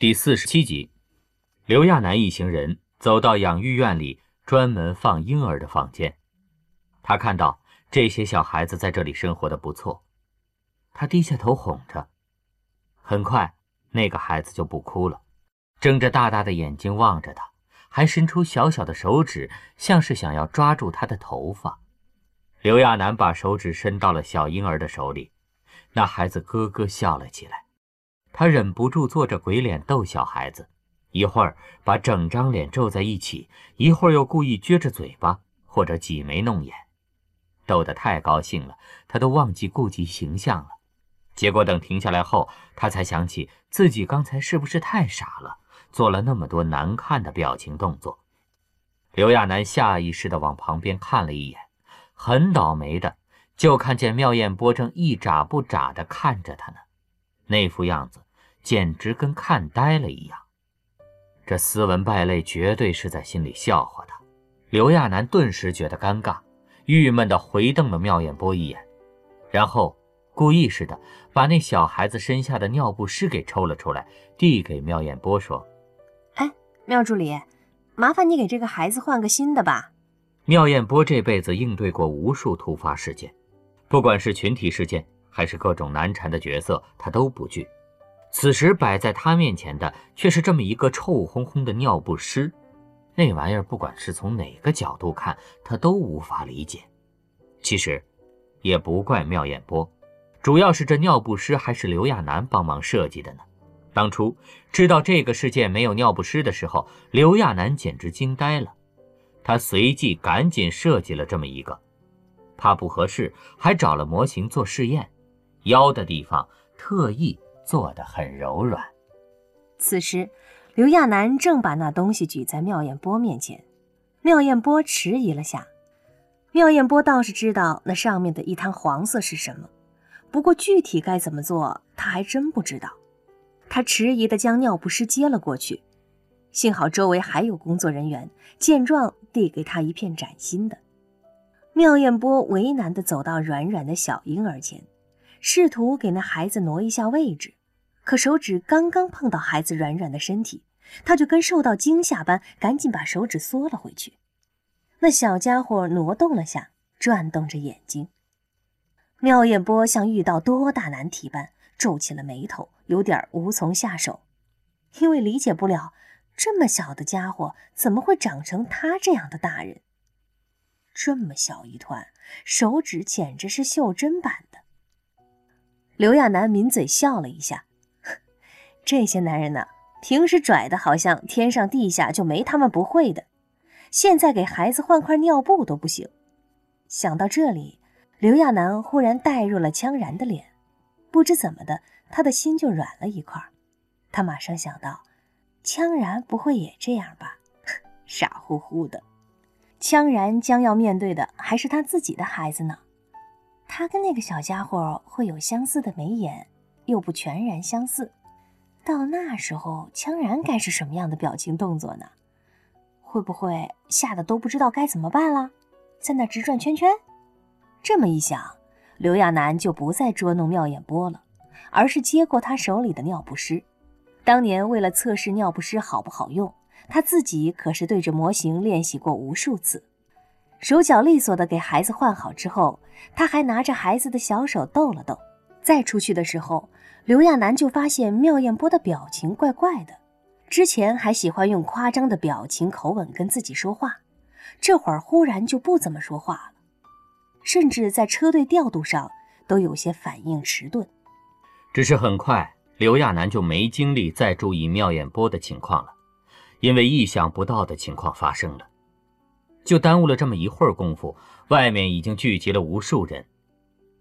第四十七集，刘亚楠一行人走到养育院里专门放婴儿的房间。他看到这些小孩子在这里生活的不错，他低下头哄着。很快，那个孩子就不哭了，睁着大大的眼睛望着他，还伸出小小的手指，像是想要抓住他的头发。刘亚楠把手指伸到了小婴儿的手里，那孩子咯咯笑了起来。他忍不住做着鬼脸逗小孩子，一会儿把整张脸皱在一起，一会儿又故意撅着嘴巴或者挤眉弄眼，逗得太高兴了，他都忘记顾及形象了。结果等停下来后，他才想起自己刚才是不是太傻了，做了那么多难看的表情动作。刘亚楠下意识地往旁边看了一眼，很倒霉的就看见妙艳波正一眨不眨地看着他呢。那副样子，简直跟看呆了一样。这斯文败类绝对是在心里笑话他。刘亚楠顿时觉得尴尬，郁闷地回瞪了妙艳波一眼，然后故意似的把那小孩子身下的尿不湿给抽了出来，递给妙艳波说：“哎，妙助理，麻烦你给这个孩子换个新的吧。”妙艳波这辈子应对过无数突发事件，不管是群体事件。还是各种难缠的角色，他都不惧。此时摆在他面前的却是这么一个臭烘烘的尿不湿，那玩意儿不管是从哪个角度看，他都无法理解。其实，也不怪妙艳波，主要是这尿不湿还是刘亚楠帮忙设计的呢。当初知道这个世界没有尿不湿的时候，刘亚楠简直惊呆了。他随即赶紧设计了这么一个，怕不合适，还找了模型做试验。腰的地方特意做得很柔软。此时，刘亚楠正把那东西举在妙艳波面前，妙艳波迟疑了下。妙艳波倒是知道那上面的一滩黄色是什么，不过具体该怎么做，他还真不知道。他迟疑地将尿不湿接了过去，幸好周围还有工作人员，见状递给他一片崭新的。妙艳波为难地走到软软的小婴儿前。试图给那孩子挪一下位置，可手指刚刚碰到孩子软软的身体，他就跟受到惊吓般，赶紧把手指缩了回去。那小家伙挪动了下，转动着眼睛。妙艳波像遇到多大难题般皱起了眉头，有点无从下手，因为理解不了这么小的家伙怎么会长成他这样的大人。这么小一团，手指简直是袖珍版的。刘亚楠抿嘴笑了一下，这些男人呢，平时拽的好像天上地下就没他们不会的，现在给孩子换块尿布都不行。想到这里，刘亚楠忽然带入了羌然的脸，不知怎么的，他的心就软了一块。他马上想到，羌然不会也这样吧？傻乎乎的，羌然将要面对的还是他自己的孩子呢。他跟那个小家伙会有相似的眉眼，又不全然相似。到那时候，羌然该是什么样的表情动作呢？会不会吓得都不知道该怎么办了，在那直转圈圈？这么一想，刘亚楠就不再捉弄妙眼波了，而是接过他手里的尿不湿。当年为了测试尿不湿好不好用，他自己可是对着模型练习过无数次。手脚利索的给孩子换好之后，他还拿着孩子的小手逗了逗。再出去的时候，刘亚楠就发现妙艳波的表情怪怪的。之前还喜欢用夸张的表情口吻跟自己说话，这会儿忽然就不怎么说话了，甚至在车队调度上都有些反应迟钝。只是很快，刘亚楠就没精力再注意妙艳波的情况了，因为意想不到的情况发生了。就耽误了这么一会儿功夫，外面已经聚集了无数人。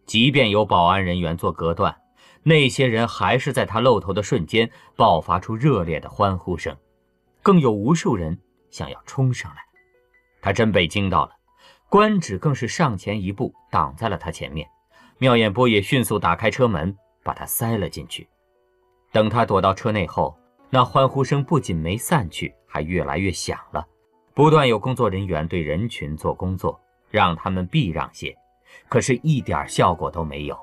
即便有保安人员做隔断，那些人还是在他露头的瞬间爆发出热烈的欢呼声，更有无数人想要冲上来。他真被惊到了，官职更是上前一步挡在了他前面。妙艳波也迅速打开车门，把他塞了进去。等他躲到车内后，那欢呼声不仅没散去，还越来越响了。不断有工作人员对人群做工作，让他们避让些，可是，一点效果都没有。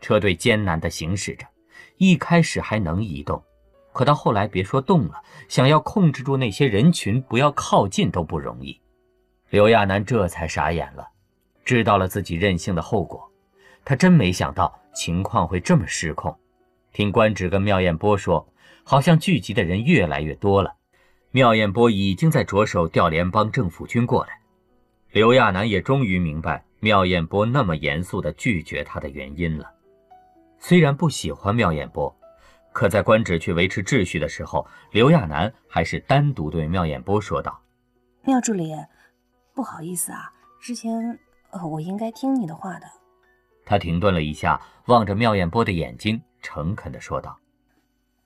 车队艰难地行驶着，一开始还能移动，可到后来，别说动了，想要控制住那些人群，不要靠近都不容易。刘亚楠这才傻眼了，知道了自己任性的后果。他真没想到情况会这么失控。听官职跟妙艳波说，好像聚集的人越来越多了。妙彦波已经在着手调联邦政府军过来。刘亚楠也终于明白妙彦波那么严肃地拒绝他的原因了。虽然不喜欢妙彦波。可在官职去维持秩序的时候，刘亚楠还是单独对妙彦波说道：“妙助理，不好意思啊，之前呃我应该听你的话的。”他停顿了一下，望着妙彦波的眼睛，诚恳地说道：“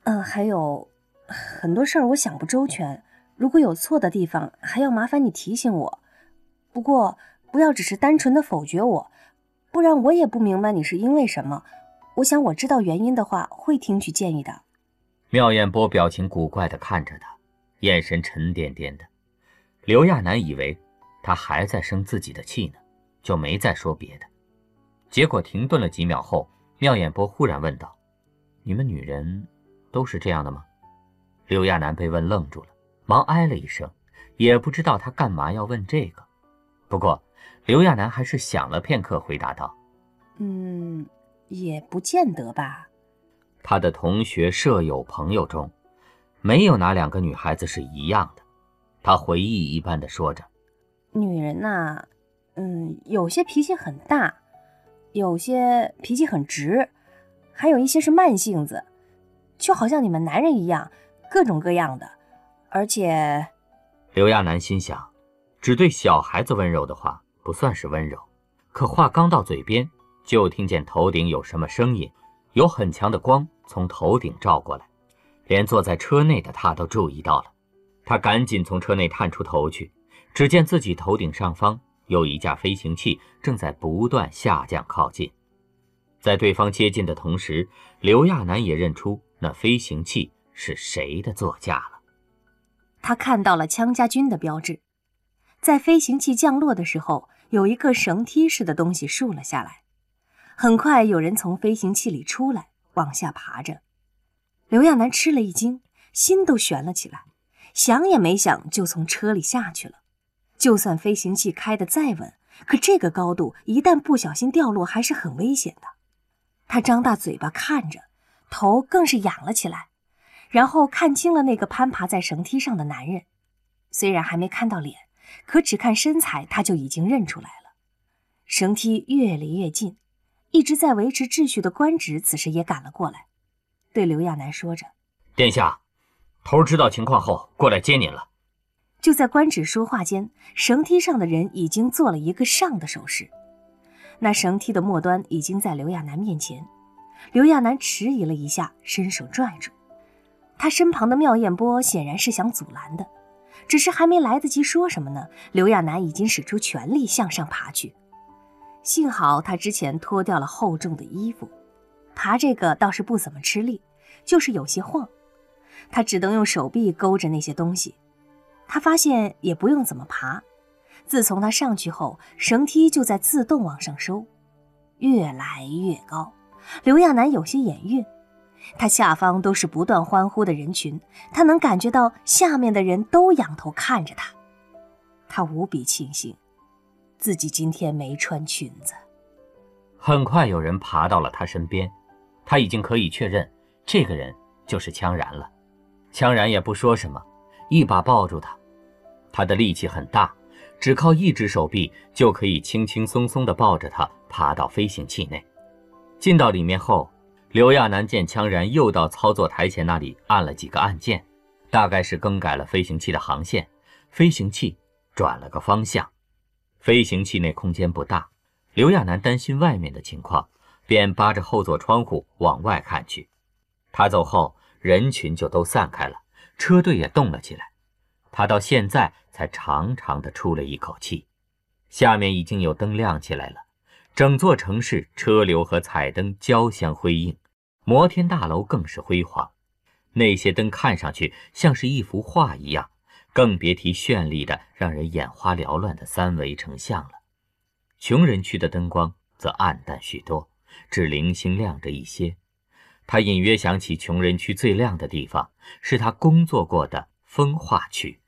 嗯，还有很多事儿我想不周全，如果有错的地方，还要麻烦你提醒我。不过不要只是单纯的否决我，不然我也不明白你是因为什么。”我想，我知道原因的话，会听取建议的。妙艳波表情古怪地看着他，眼神沉甸甸的。刘亚楠以为他还在生自己的气呢，就没再说别的。结果停顿了几秒后，妙艳波忽然问道：“你们女人都是这样的吗？”刘亚楠被问愣住了，忙哎了一声，也不知道他干嘛要问这个。不过，刘亚楠还是想了片刻，回答道：“嗯。”也不见得吧。他的同学、舍友、朋友中，没有哪两个女孩子是一样的。他回忆一般的说着：“女人呐，嗯，有些脾气很大，有些脾气很直，还有一些是慢性子，就好像你们男人一样，各种各样的。而且，刘亚楠心想，只对小孩子温柔的话不算是温柔，可话刚到嘴边。”就听见头顶有什么声音，有很强的光从头顶照过来，连坐在车内的他都注意到了。他赶紧从车内探出头去，只见自己头顶上方有一架飞行器正在不断下降靠近。在对方接近的同时，刘亚楠也认出那飞行器是谁的座驾了。他看到了枪家军的标志，在飞行器降落的时候，有一个绳梯似的东西竖了下来。很快，有人从飞行器里出来，往下爬着。刘亚楠吃了一惊，心都悬了起来，想也没想就从车里下去了。就算飞行器开得再稳，可这个高度一旦不小心掉落，还是很危险的。他张大嘴巴看着，头更是仰了起来，然后看清了那个攀爬在绳梯上的男人。虽然还没看到脸，可只看身材，他就已经认出来了。绳梯越离越近。一直在维持秩序的官职此时也赶了过来，对刘亚楠说着：“殿下，头知道情况后过来接您了。”就在官职说话间，绳梯上的人已经做了一个上的手势，那绳梯的末端已经在刘亚楠面前。刘亚楠迟疑了一下，伸手拽住他身旁的妙艳波，显然是想阻拦的，只是还没来得及说什么呢，刘亚楠已经使出全力向上爬去。幸好他之前脱掉了厚重的衣服，爬这个倒是不怎么吃力，就是有些晃。他只能用手臂勾着那些东西。他发现也不用怎么爬，自从他上去后，绳梯就在自动往上收，越来越高。刘亚楠有些眼晕，他下方都是不断欢呼的人群，他能感觉到下面的人都仰头看着他。他无比庆幸。自己今天没穿裙子。很快有人爬到了他身边，他已经可以确认这个人就是羌然了。羌然也不说什么，一把抱住他。他的力气很大，只靠一只手臂就可以轻轻松松地抱着他爬到飞行器内。进到里面后，刘亚楠见羌然又到操作台前那里按了几个按键，大概是更改了飞行器的航线，飞行器转了个方向。飞行器内空间不大，刘亚楠担心外面的情况，便扒着后座窗户往外看去。他走后，人群就都散开了，车队也动了起来。他到现在才长长的出了一口气。下面已经有灯亮起来了，整座城市车流和彩灯交相辉映，摩天大楼更是辉煌。那些灯看上去像是一幅画一样。更别提绚丽的、让人眼花缭乱的三维成像了。穷人区的灯光则暗淡许多，只零星亮着一些。他隐约想起穷人区最亮的地方是他工作过的风化区。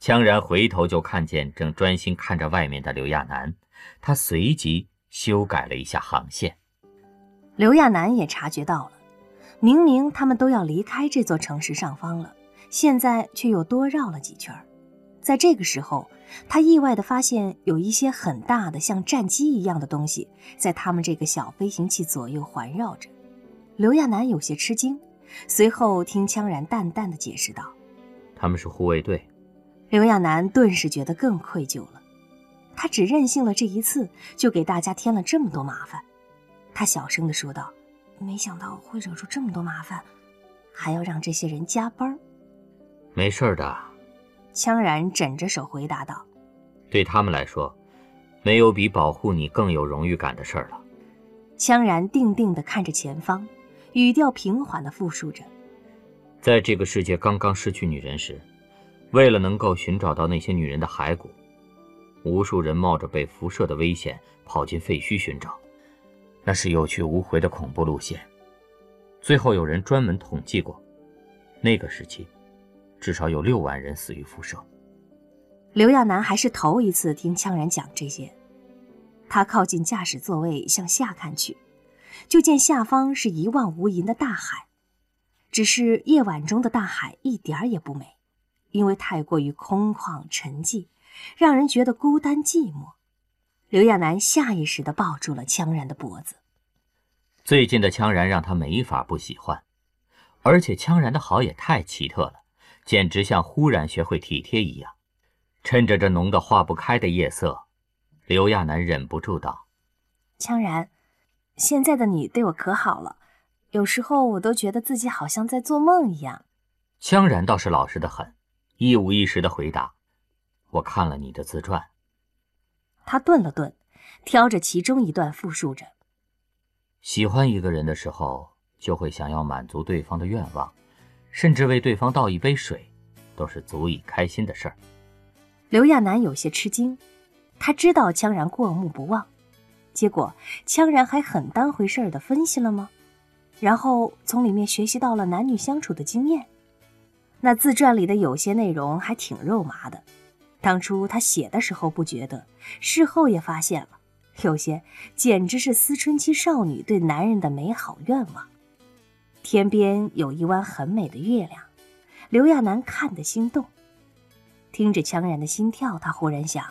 羌然回头就看见正专心看着外面的刘亚楠，他随即修改了一下航线。刘亚楠也察觉到了，明明他们都要离开这座城市上方了，现在却又多绕了几圈。在这个时候，他意外地发现有一些很大的像战机一样的东西在他们这个小飞行器左右环绕着。刘亚楠有些吃惊，随后听羌然淡淡的解释道：“他们是护卫队。”刘亚楠顿时觉得更愧疚了，他只任性了这一次，就给大家添了这么多麻烦。他小声地说道：“没想到会惹出这么多麻烦，还要让这些人加班。”没事的。羌然枕着手回答道：“对他们来说，没有比保护你更有荣誉感的事儿了。”羌然定定地看着前方，语调平缓地复述着：“在这个世界刚刚失去女人时，为了能够寻找到那些女人的骸骨，无数人冒着被辐射的危险跑进废墟寻找，那是有去无回的恐怖路线。最后有人专门统计过，那个时期。”至少有六万人死于辐射。刘亚楠还是头一次听羌然讲这些，他靠近驾驶座位向下看去，就见下方是一望无垠的大海。只是夜晚中的大海一点儿也不美，因为太过于空旷沉寂，让人觉得孤单寂寞。刘亚楠下意识地抱住了羌然的脖子。最近的羌然让他没法不喜欢，而且羌然的好也太奇特了。简直像忽然学会体贴一样。趁着这浓得化不开的夜色，刘亚楠忍不住道：“羌然，现在的你对我可好了，有时候我都觉得自己好像在做梦一样。”羌然倒是老实的很，一五一十的回答：“我看了你的自传。”他顿了顿，挑着其中一段复述着：“喜欢一个人的时候，就会想要满足对方的愿望。”甚至为对方倒一杯水，都是足以开心的事儿。刘亚楠有些吃惊，他知道羌然过目不忘，结果羌然还很当回事儿的分析了吗？然后从里面学习到了男女相处的经验。那自传里的有些内容还挺肉麻的，当初他写的时候不觉得，事后也发现了，有些简直是思春期少女对男人的美好愿望。天边有一弯很美的月亮，刘亚楠看得心动。听着羌然的心跳，他忽然想，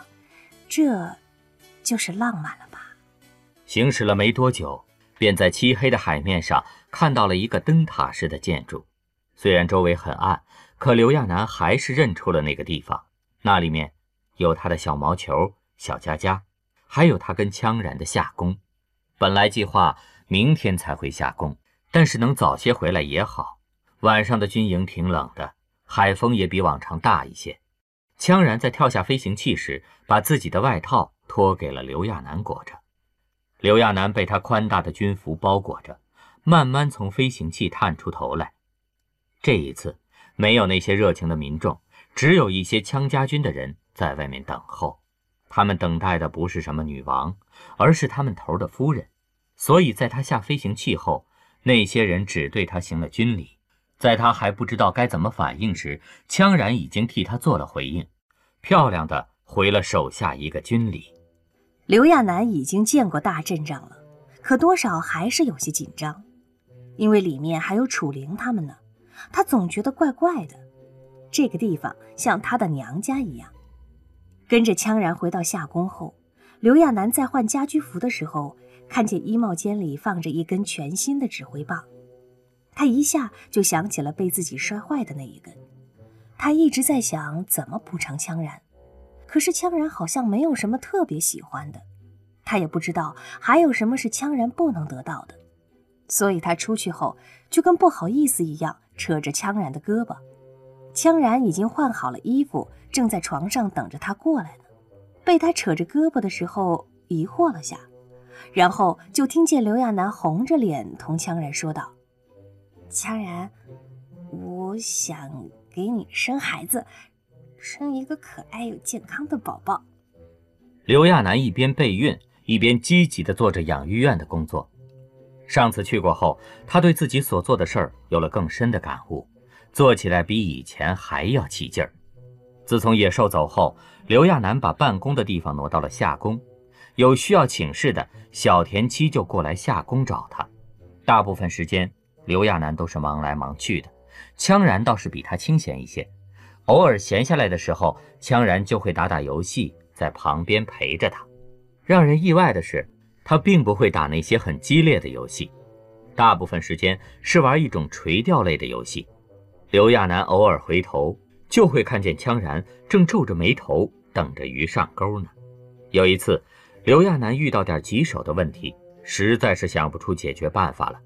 这，就是浪漫了吧？行驶了没多久，便在漆黑的海面上看到了一个灯塔式的建筑。虽然周围很暗，可刘亚楠还是认出了那个地方。那里面有他的小毛球、小佳佳，还有他跟羌然的下宫。本来计划明天才会下宫。但是能早些回来也好。晚上的军营挺冷的，海风也比往常大一些。羌然在跳下飞行器时，把自己的外套托给了刘亚楠裹着。刘亚楠被他宽大的军服包裹着，慢慢从飞行器探出头来。这一次，没有那些热情的民众，只有一些羌家军的人在外面等候。他们等待的不是什么女王，而是他们头的夫人。所以，在他下飞行器后，那些人只对他行了军礼，在他还不知道该怎么反应时，羌然已经替他做了回应，漂亮的回了手下一个军礼。刘亚楠已经见过大阵仗了，可多少还是有些紧张，因为里面还有楚灵他们呢，他总觉得怪怪的。这个地方像他的娘家一样。跟着羌然回到夏宫后，刘亚楠在换家居服的时候。看见衣帽间里放着一根全新的指挥棒，他一下就想起了被自己摔坏的那一根。他一直在想怎么补偿羌然，可是羌然好像没有什么特别喜欢的，他也不知道还有什么是羌然不能得到的，所以他出去后就跟不好意思一样，扯着羌然的胳膊。羌然已经换好了衣服，正在床上等着他过来呢，被他扯着胳膊的时候疑惑了下。然后就听见刘亚楠红着脸同羌然说道：“羌然，我想给你生孩子，生一个可爱又健康的宝宝。”刘亚楠一边备孕，一边积极地做着养育院的工作。上次去过后，他对自己所做的事儿有了更深的感悟，做起来比以前还要起劲儿。自从野兽走后，刘亚楠把办公的地方挪到了下宫，有需要请示的小田七就过来下宫找他。大部分时间，刘亚楠都是忙来忙去的，羌然倒是比他清闲一些。偶尔闲下来的时候，羌然就会打打游戏，在旁边陪着他。让人意外的是。他并不会打那些很激烈的游戏，大部分时间是玩一种垂钓类的游戏。刘亚楠偶尔回头，就会看见羌然正皱着眉头等着鱼上钩呢。有一次，刘亚楠遇到点棘手的问题，实在是想不出解决办法了。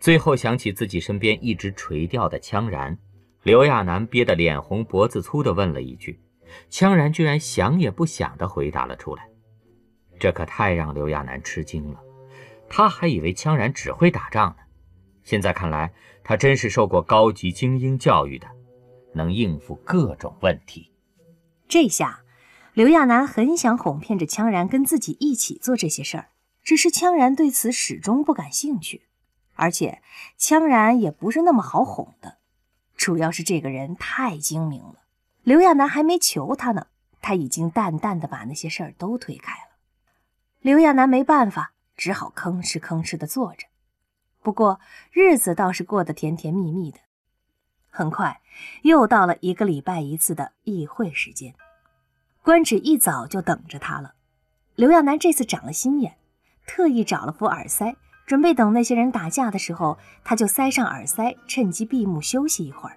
最后想起自己身边一直垂钓的羌然，刘亚楠憋得脸红脖子粗地问了一句，羌然居然想也不想地回答了出来。这可太让刘亚楠吃惊了，他还以为羌然只会打仗呢，现在看来，他真是受过高级精英教育的，能应付各种问题。这下，刘亚楠很想哄骗着羌然跟自己一起做这些事儿，只是羌然对此始终不感兴趣，而且羌然也不是那么好哄的，主要是这个人太精明了。刘亚楠还没求他呢，他已经淡淡的把那些事儿都推开了。刘亚楠没办法，只好吭哧吭哧的坐着。不过日子倒是过得甜甜蜜蜜的。很快又到了一个礼拜一次的议会时间，官职一早就等着他了。刘亚楠这次长了心眼，特意找了副耳塞，准备等那些人打架的时候，他就塞上耳塞，趁机闭目休息一会儿。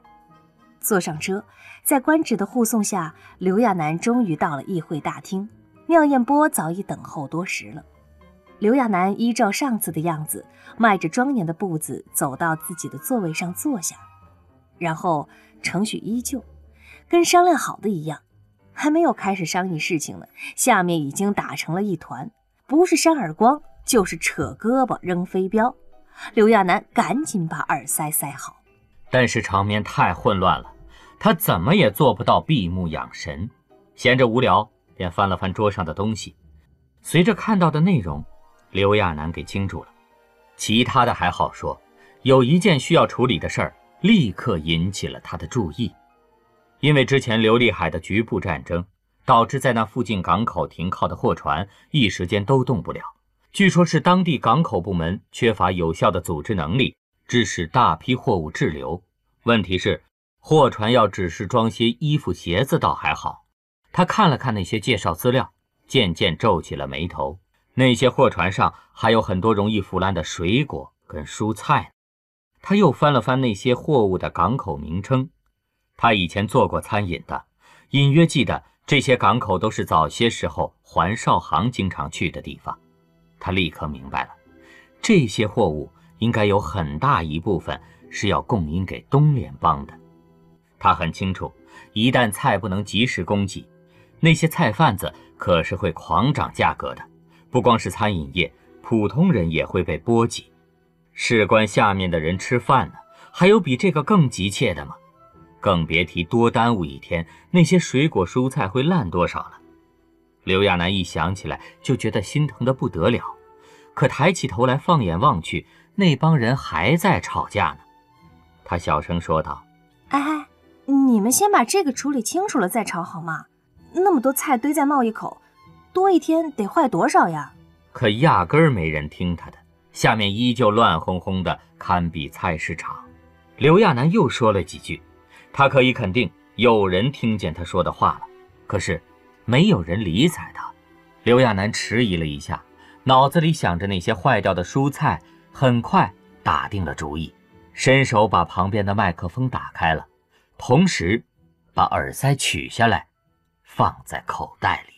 坐上车，在官职的护送下，刘亚楠终于到了议会大厅。妙艳波早已等候多时了。刘亚楠依照上次的样子，迈着庄严的步子走到自己的座位上坐下，然后程序依旧，跟商量好的一样，还没有开始商议事情呢，下面已经打成了一团，不是扇耳光，就是扯胳膊扔飞镖。刘亚楠赶紧把耳塞塞好，但是场面太混乱了，他怎么也做不到闭目养神，闲着无聊。便翻了翻桌上的东西，随着看到的内容，刘亚楠给惊住了。其他的还好说，有一件需要处理的事儿，立刻引起了他的注意。因为之前琉璃海的局部战争，导致在那附近港口停靠的货船一时间都动不了。据说，是当地港口部门缺乏有效的组织能力，致使大批货物滞留。问题是，货船要只是装些衣服鞋子，倒还好。他看了看那些介绍资料，渐渐皱起了眉头。那些货船上还有很多容易腐烂的水果跟蔬菜。他又翻了翻那些货物的港口名称。他以前做过餐饮的，隐约记得这些港口都是早些时候环少行经常去的地方。他立刻明白了，这些货物应该有很大一部分是要供应给东联邦的。他很清楚，一旦菜不能及时供给，那些菜贩子可是会狂涨价格的，不光是餐饮业，普通人也会被波及。事关下面的人吃饭呢，还有比这个更急切的吗？更别提多耽误一天，那些水果蔬菜会烂多少了。刘亚楠一想起来就觉得心疼的不得了，可抬起头来放眼望去，那帮人还在吵架呢。他小声说道：“哎，你们先把这个处理清楚了再吵好吗？”那么多菜堆在贸易口，多一天得坏多少呀？可压根儿没人听他的，下面依旧乱哄哄的，堪比菜市场。刘亚楠又说了几句，他可以肯定有人听见他说的话了，可是没有人理睬他。刘亚楠迟疑了一下，脑子里想着那些坏掉的蔬菜，很快打定了主意，伸手把旁边的麦克风打开了，同时把耳塞取下来。放在口袋里。